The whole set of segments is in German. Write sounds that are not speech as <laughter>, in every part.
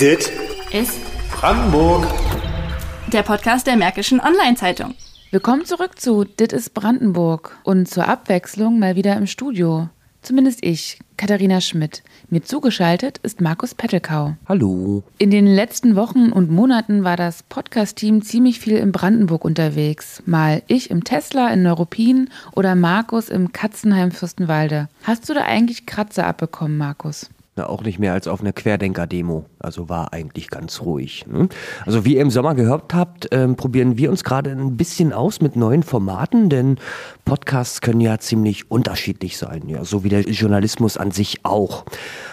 Dit ist Brandenburg. der Podcast der Märkischen Online-Zeitung. Willkommen zurück zu Dit ist Brandenburg und zur Abwechslung mal wieder im Studio. Zumindest ich, Katharina Schmidt. Mir zugeschaltet ist Markus Pettelkau. Hallo. In den letzten Wochen und Monaten war das Podcast-Team ziemlich viel in Brandenburg unterwegs. Mal ich im Tesla in Neuruppin oder Markus im Katzenheim Fürstenwalde. Hast du da eigentlich Kratzer abbekommen, Markus? Na, auch nicht mehr als auf einer Querdenker-Demo. Also war eigentlich ganz ruhig. Ne? Also wie ihr im Sommer gehört habt, ähm, probieren wir uns gerade ein bisschen aus mit neuen Formaten, denn Podcasts können ja ziemlich unterschiedlich sein, ja, so wie der Journalismus an sich auch.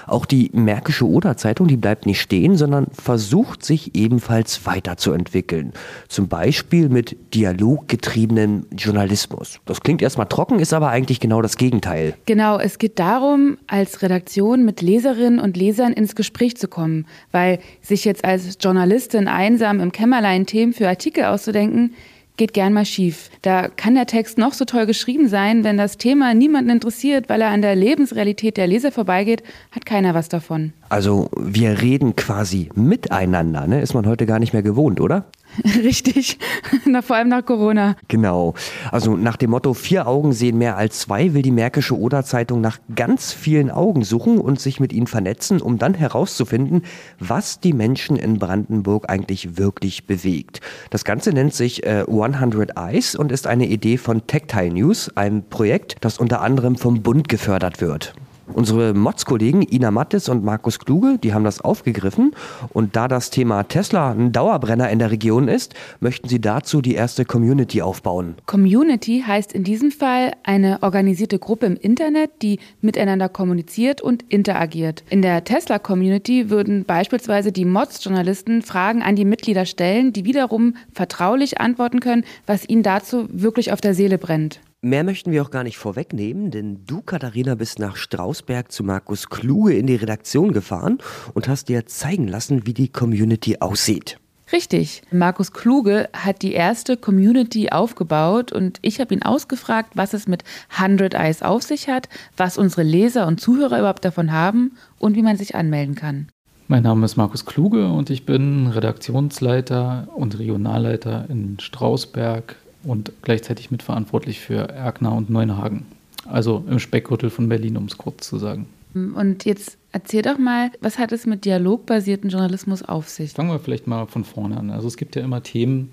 Auch die Märkische Oder-Zeitung, die bleibt nicht stehen, sondern versucht sich ebenfalls weiterzuentwickeln. Zum Beispiel mit dialoggetriebenem Journalismus. Das klingt erstmal trocken, ist aber eigentlich genau das Gegenteil. Genau, es geht darum, als Redaktion mit Leserinnen und Lesern ins Gespräch zu kommen, weil sich jetzt als Journalistin einsam im Kämmerlein Themen für Artikel auszudenken, geht gern mal schief. Da kann der Text noch so toll geschrieben sein, wenn das Thema niemanden interessiert, weil er an der Lebensrealität der Leser vorbeigeht, hat keiner was davon. Also wir reden quasi miteinander, ne? Ist man heute gar nicht mehr gewohnt, oder? <laughs> Richtig, Na, vor allem nach Corona. Genau. Also nach dem Motto vier Augen sehen mehr als zwei will die Märkische Oder-Zeitung nach ganz vielen Augen suchen und sich mit ihnen vernetzen, um dann herauszufinden, was die Menschen in Brandenburg eigentlich wirklich bewegt. Das Ganze nennt sich äh, 100 Eyes und ist eine Idee von Tactile News, einem Projekt, das unter anderem vom Bund gefördert wird. Unsere Mods-Kollegen Ina Mattes und Markus Kluge, die haben das aufgegriffen. Und da das Thema Tesla ein Dauerbrenner in der Region ist, möchten sie dazu die erste Community aufbauen. Community heißt in diesem Fall eine organisierte Gruppe im Internet, die miteinander kommuniziert und interagiert. In der Tesla-Community würden beispielsweise die Mods-Journalisten Fragen an die Mitglieder stellen, die wiederum vertraulich antworten können, was ihnen dazu wirklich auf der Seele brennt. Mehr möchten wir auch gar nicht vorwegnehmen, denn du, Katharina, bist nach Strausberg zu Markus Kluge in die Redaktion gefahren und hast dir zeigen lassen, wie die Community aussieht. Richtig. Markus Kluge hat die erste Community aufgebaut und ich habe ihn ausgefragt, was es mit 100 Eyes auf sich hat, was unsere Leser und Zuhörer überhaupt davon haben und wie man sich anmelden kann. Mein Name ist Markus Kluge und ich bin Redaktionsleiter und Regionalleiter in Strausberg und gleichzeitig mitverantwortlich für Erkner und Neuenhagen. Also im Speckgürtel von Berlin, um es kurz zu sagen. Und jetzt erzähl doch mal, was hat es mit dialogbasierten Journalismus auf sich? Fangen wir vielleicht mal von vorne an. Also es gibt ja immer Themen,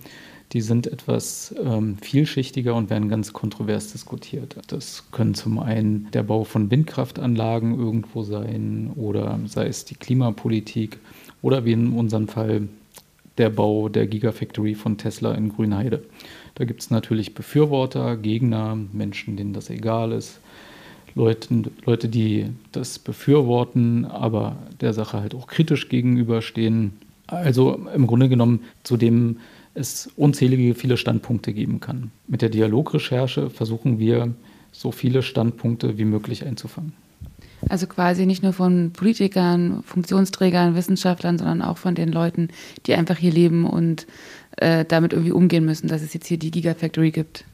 die sind etwas ähm, vielschichtiger und werden ganz kontrovers diskutiert. Das können zum einen der Bau von Windkraftanlagen irgendwo sein oder sei es die Klimapolitik oder wie in unserem Fall der Bau der Gigafactory von Tesla in Grünheide. Da gibt es natürlich Befürworter, Gegner, Menschen, denen das egal ist, Leute, Leute, die das befürworten, aber der Sache halt auch kritisch gegenüberstehen. Also im Grunde genommen, zu dem es unzählige viele Standpunkte geben kann. Mit der Dialogrecherche versuchen wir, so viele Standpunkte wie möglich einzufangen. Also quasi nicht nur von Politikern, Funktionsträgern, Wissenschaftlern, sondern auch von den Leuten, die einfach hier leben und äh, damit irgendwie umgehen müssen, dass es jetzt hier die Gigafactory gibt.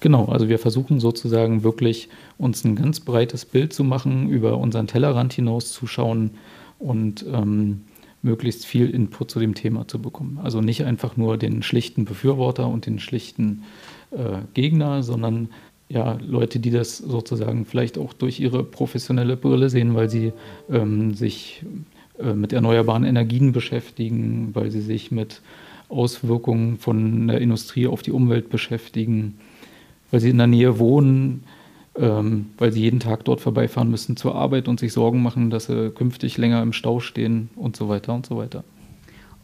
Genau, also wir versuchen sozusagen wirklich uns ein ganz breites Bild zu machen, über unseren Tellerrand hinauszuschauen und ähm, möglichst viel Input zu dem Thema zu bekommen. Also nicht einfach nur den schlichten Befürworter und den schlichten äh, Gegner, sondern ja, Leute, die das sozusagen vielleicht auch durch ihre professionelle Brille sehen, weil sie ähm, sich äh, mit erneuerbaren Energien beschäftigen, weil sie sich mit Auswirkungen von der Industrie auf die Umwelt beschäftigen, weil sie in der Nähe wohnen, ähm, weil sie jeden Tag dort vorbeifahren müssen zur Arbeit und sich Sorgen machen, dass sie künftig länger im Stau stehen und so weiter und so weiter.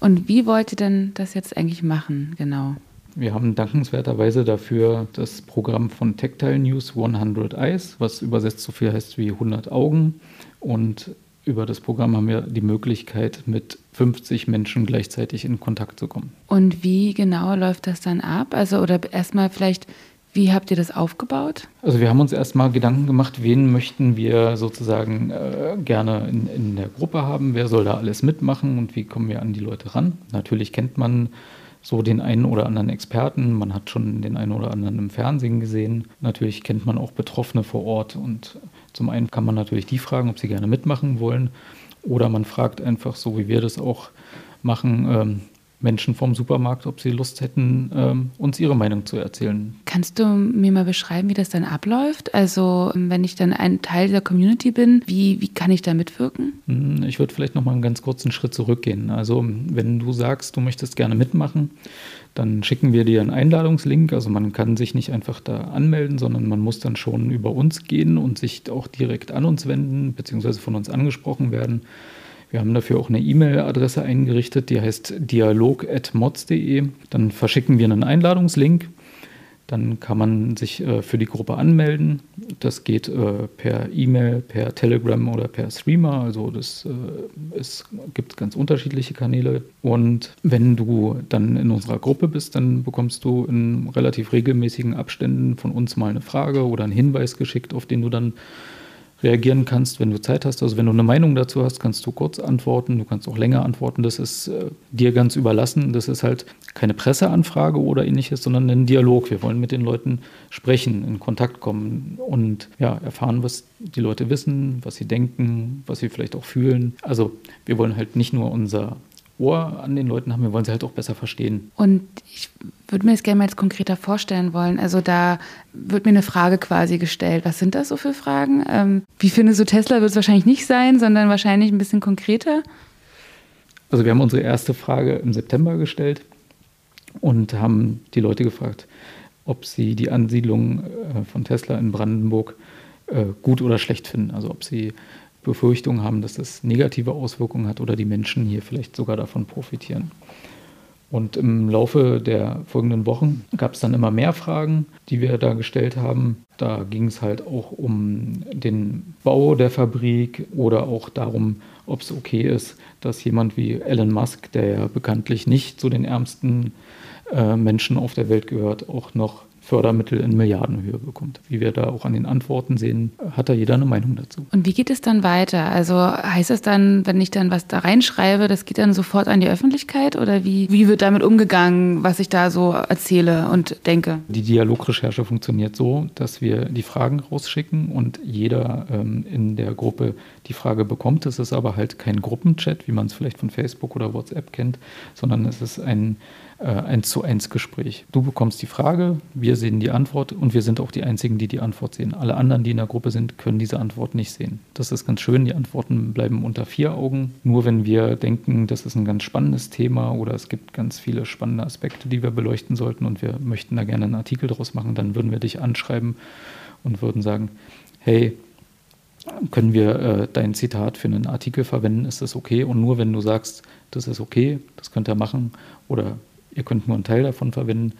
Und wie wollt ihr denn das jetzt eigentlich machen, genau? Wir haben dankenswerterweise dafür das Programm von Tactile News 100 Eyes, was übersetzt so viel heißt wie 100 Augen. Und über das Programm haben wir die Möglichkeit, mit 50 Menschen gleichzeitig in Kontakt zu kommen. Und wie genau läuft das dann ab? Also, oder erstmal vielleicht, wie habt ihr das aufgebaut? Also wir haben uns erstmal Gedanken gemacht, wen möchten wir sozusagen äh, gerne in, in der Gruppe haben, wer soll da alles mitmachen und wie kommen wir an die Leute ran. Natürlich kennt man so den einen oder anderen Experten. Man hat schon den einen oder anderen im Fernsehen gesehen. Natürlich kennt man auch Betroffene vor Ort. Und zum einen kann man natürlich die fragen, ob sie gerne mitmachen wollen. Oder man fragt einfach, so wie wir das auch machen, ähm, Menschen vom Supermarkt, ob sie Lust hätten, ähm, uns ihre Meinung zu erzählen. Kannst du mir mal beschreiben, wie das dann abläuft? Also wenn ich dann ein Teil der Community bin, wie, wie kann ich da mitwirken? Hm, ich würde vielleicht noch mal einen ganz kurzen Schritt zurückgehen. Also wenn du sagst, du möchtest gerne mitmachen, dann schicken wir dir einen Einladungslink. Also man kann sich nicht einfach da anmelden, sondern man muss dann schon über uns gehen und sich auch direkt an uns wenden, beziehungsweise von uns angesprochen werden. Wir haben dafür auch eine E-Mail-Adresse eingerichtet, die heißt dialog.mods.de. Dann verschicken wir einen Einladungslink. Dann kann man sich äh, für die Gruppe anmelden. Das geht äh, per E-Mail, per Telegram oder per Streamer. Also das, äh, es gibt ganz unterschiedliche Kanäle. Und wenn du dann in unserer Gruppe bist, dann bekommst du in relativ regelmäßigen Abständen von uns mal eine Frage oder einen Hinweis geschickt, auf den du dann reagieren kannst, wenn du Zeit hast. Also wenn du eine Meinung dazu hast, kannst du kurz antworten, du kannst auch länger antworten. Das ist äh, dir ganz überlassen. Das ist halt keine Presseanfrage oder ähnliches, sondern ein Dialog. Wir wollen mit den Leuten sprechen, in Kontakt kommen und ja, erfahren, was die Leute wissen, was sie denken, was sie vielleicht auch fühlen. Also wir wollen halt nicht nur unser Ohr an den Leuten haben, wir wollen sie halt auch besser verstehen. Und ich würde mir das gerne mal jetzt konkreter vorstellen wollen. Also da wird mir eine Frage quasi gestellt. Was sind das so für Fragen? Ähm, wie findest du Tesla wird es wahrscheinlich nicht sein, sondern wahrscheinlich ein bisschen konkreter? Also wir haben unsere erste Frage im September gestellt und haben die Leute gefragt, ob sie die Ansiedlung äh, von Tesla in Brandenburg äh, gut oder schlecht finden. Also ob sie Befürchtungen haben, dass das negative Auswirkungen hat oder die Menschen hier vielleicht sogar davon profitieren. Und im Laufe der folgenden Wochen gab es dann immer mehr Fragen, die wir da gestellt haben. Da ging es halt auch um den Bau der Fabrik oder auch darum, ob es okay ist, dass jemand wie Elon Musk, der ja bekanntlich nicht zu den ärmsten äh, Menschen auf der Welt gehört, auch noch Fördermittel in Milliardenhöhe bekommt. Wie wir da auch an den Antworten sehen, hat da jeder eine Meinung dazu. Und wie geht es dann weiter? Also heißt es dann, wenn ich dann was da reinschreibe, das geht dann sofort an die Öffentlichkeit oder wie, wie wird damit umgegangen, was ich da so erzähle und denke? Die Dialogrecherche funktioniert so, dass wir die Fragen rausschicken und jeder ähm, in der Gruppe die Frage bekommt. Es ist aber halt kein Gruppenchat, wie man es vielleicht von Facebook oder WhatsApp kennt, sondern es ist ein eins zu eins Gespräch. Du bekommst die Frage, wir sehen die Antwort und wir sind auch die Einzigen, die die Antwort sehen. Alle anderen, die in der Gruppe sind, können diese Antwort nicht sehen. Das ist ganz schön. Die Antworten bleiben unter vier Augen. Nur wenn wir denken, das ist ein ganz spannendes Thema oder es gibt ganz viele spannende Aspekte, die wir beleuchten sollten und wir möchten da gerne einen Artikel draus machen, dann würden wir dich anschreiben und würden sagen, hey, können wir äh, dein Zitat für einen Artikel verwenden, ist das okay? Und nur wenn du sagst, das ist okay, das könnt ihr machen oder ihr könnt nur einen Teil davon verwenden,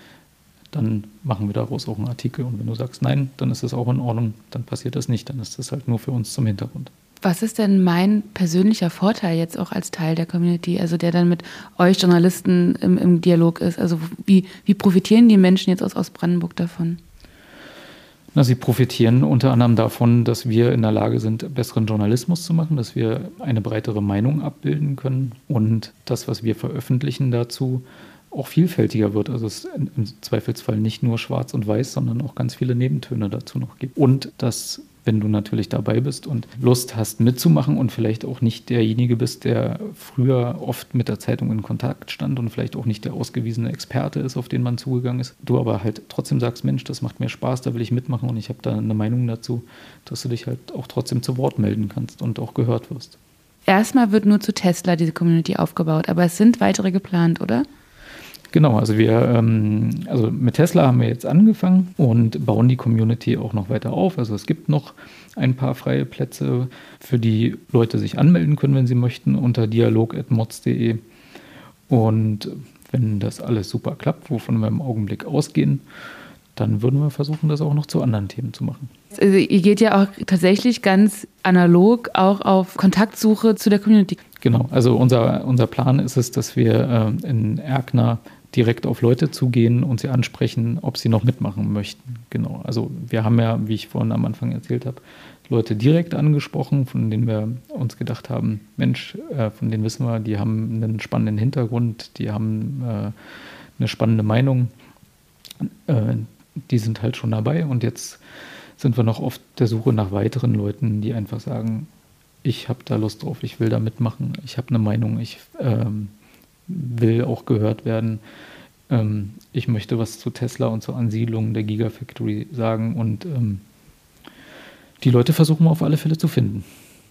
dann machen wir daraus auch einen Artikel. Und wenn du sagst nein, dann ist das auch in Ordnung, dann passiert das nicht, dann ist das halt nur für uns zum Hintergrund. Was ist denn mein persönlicher Vorteil jetzt auch als Teil der Community, also der dann mit euch Journalisten im, im Dialog ist? Also wie, wie profitieren die Menschen jetzt aus, aus Brandenburg davon? Na, sie profitieren unter anderem davon, dass wir in der Lage sind, besseren Journalismus zu machen, dass wir eine breitere Meinung abbilden können und das, was wir veröffentlichen dazu, auch vielfältiger wird. Also es im Zweifelsfall nicht nur schwarz und weiß, sondern auch ganz viele Nebentöne dazu noch gibt. Und dass, wenn du natürlich dabei bist und Lust hast mitzumachen und vielleicht auch nicht derjenige bist, der früher oft mit der Zeitung in Kontakt stand und vielleicht auch nicht der ausgewiesene Experte ist, auf den man zugegangen ist, du aber halt trotzdem sagst, Mensch, das macht mir Spaß, da will ich mitmachen und ich habe da eine Meinung dazu, dass du dich halt auch trotzdem zu Wort melden kannst und auch gehört wirst. Erstmal wird nur zu Tesla diese Community aufgebaut, aber es sind weitere geplant, oder? Genau, also wir, ähm, also mit Tesla haben wir jetzt angefangen und bauen die Community auch noch weiter auf. Also es gibt noch ein paar freie Plätze, für die Leute sich anmelden können, wenn sie möchten, unter dialog.mods.de. Und wenn das alles super klappt, wovon wir im Augenblick ausgehen, dann würden wir versuchen, das auch noch zu anderen Themen zu machen. Also ihr geht ja auch tatsächlich ganz analog auch auf Kontaktsuche zu der Community. Genau, also unser, unser Plan ist es, dass wir äh, in Erkner direkt auf Leute zugehen und sie ansprechen, ob sie noch mitmachen möchten. Genau. Also wir haben ja, wie ich vorhin am Anfang erzählt habe, Leute direkt angesprochen, von denen wir uns gedacht haben, Mensch, äh, von denen wissen wir, die haben einen spannenden Hintergrund, die haben äh, eine spannende Meinung. Äh, die sind halt schon dabei und jetzt sind wir noch auf der Suche nach weiteren Leuten, die einfach sagen, ich habe da Lust drauf, ich will da mitmachen, ich habe eine Meinung, ich ähm, will auch gehört werden. Ähm, ich möchte was zu Tesla und zur Ansiedlung der Gigafactory sagen und ähm, die Leute versuchen wir auf alle Fälle zu finden.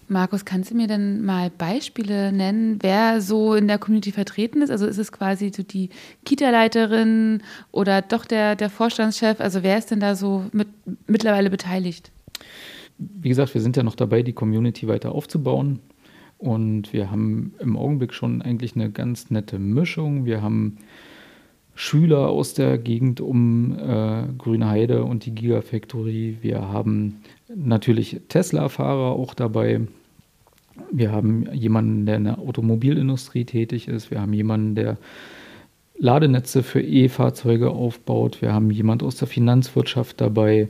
Markus, kannst du mir denn mal Beispiele nennen, wer so in der Community vertreten ist? Also ist es quasi so die Kita-Leiterin oder doch der, der Vorstandschef? Also wer ist denn da so mit, mittlerweile beteiligt? Wie gesagt, wir sind ja noch dabei, die Community weiter aufzubauen. Und wir haben im Augenblick schon eigentlich eine ganz nette Mischung. Wir haben Schüler aus der Gegend um äh, Grünheide und die Gigafactory. Wir haben natürlich Tesla-Fahrer auch dabei. Wir haben jemanden, der in der Automobilindustrie tätig ist. Wir haben jemanden, der Ladenetze für E-Fahrzeuge aufbaut. Wir haben jemanden aus der Finanzwirtschaft dabei.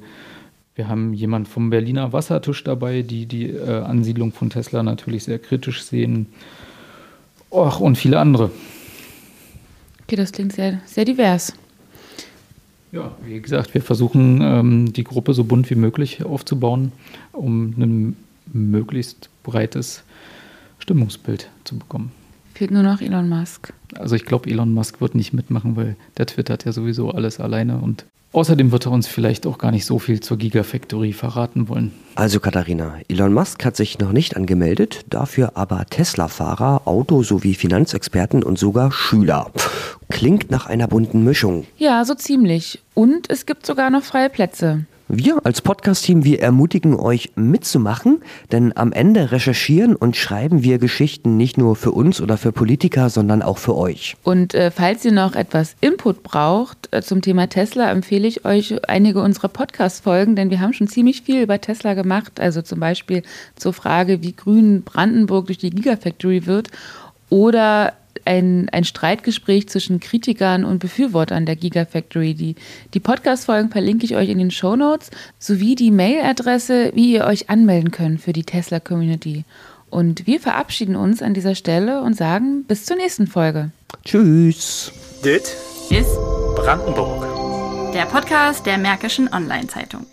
Wir haben jemanden vom Berliner Wassertisch dabei, die die äh, Ansiedlung von Tesla natürlich sehr kritisch sehen. Och, und viele andere. Okay, das klingt sehr, sehr divers. Ja, wie gesagt, wir versuchen ähm, die Gruppe so bunt wie möglich aufzubauen, um ein möglichst breites Stimmungsbild zu bekommen. Fehlt nur noch Elon Musk. Also ich glaube, Elon Musk wird nicht mitmachen, weil der twittert ja sowieso alles alleine und Außerdem wird er uns vielleicht auch gar nicht so viel zur Gigafactory verraten wollen. Also Katharina, Elon Musk hat sich noch nicht angemeldet, dafür aber Tesla-Fahrer, Auto- sowie Finanzexperten und sogar Schüler. Klingt nach einer bunten Mischung. Ja, so ziemlich. Und es gibt sogar noch freie Plätze. Wir als Podcast-Team, wir ermutigen euch mitzumachen, denn am Ende recherchieren und schreiben wir Geschichten nicht nur für uns oder für Politiker, sondern auch für euch. Und äh, falls ihr noch etwas Input braucht äh, zum Thema Tesla, empfehle ich euch einige unserer Podcast-Folgen, denn wir haben schon ziemlich viel über Tesla gemacht. Also zum Beispiel zur Frage, wie grün Brandenburg durch die Gigafactory wird oder ein, ein Streitgespräch zwischen Kritikern und Befürwortern der Gigafactory. Die, die Podcast-Folgen verlinke ich euch in den Show Notes sowie die Mailadresse, wie ihr euch anmelden könnt für die Tesla-Community. Und wir verabschieden uns an dieser Stelle und sagen bis zur nächsten Folge. Tschüss. Dit Ist Brandenburg. der Podcast der Märkischen Online-Zeitung.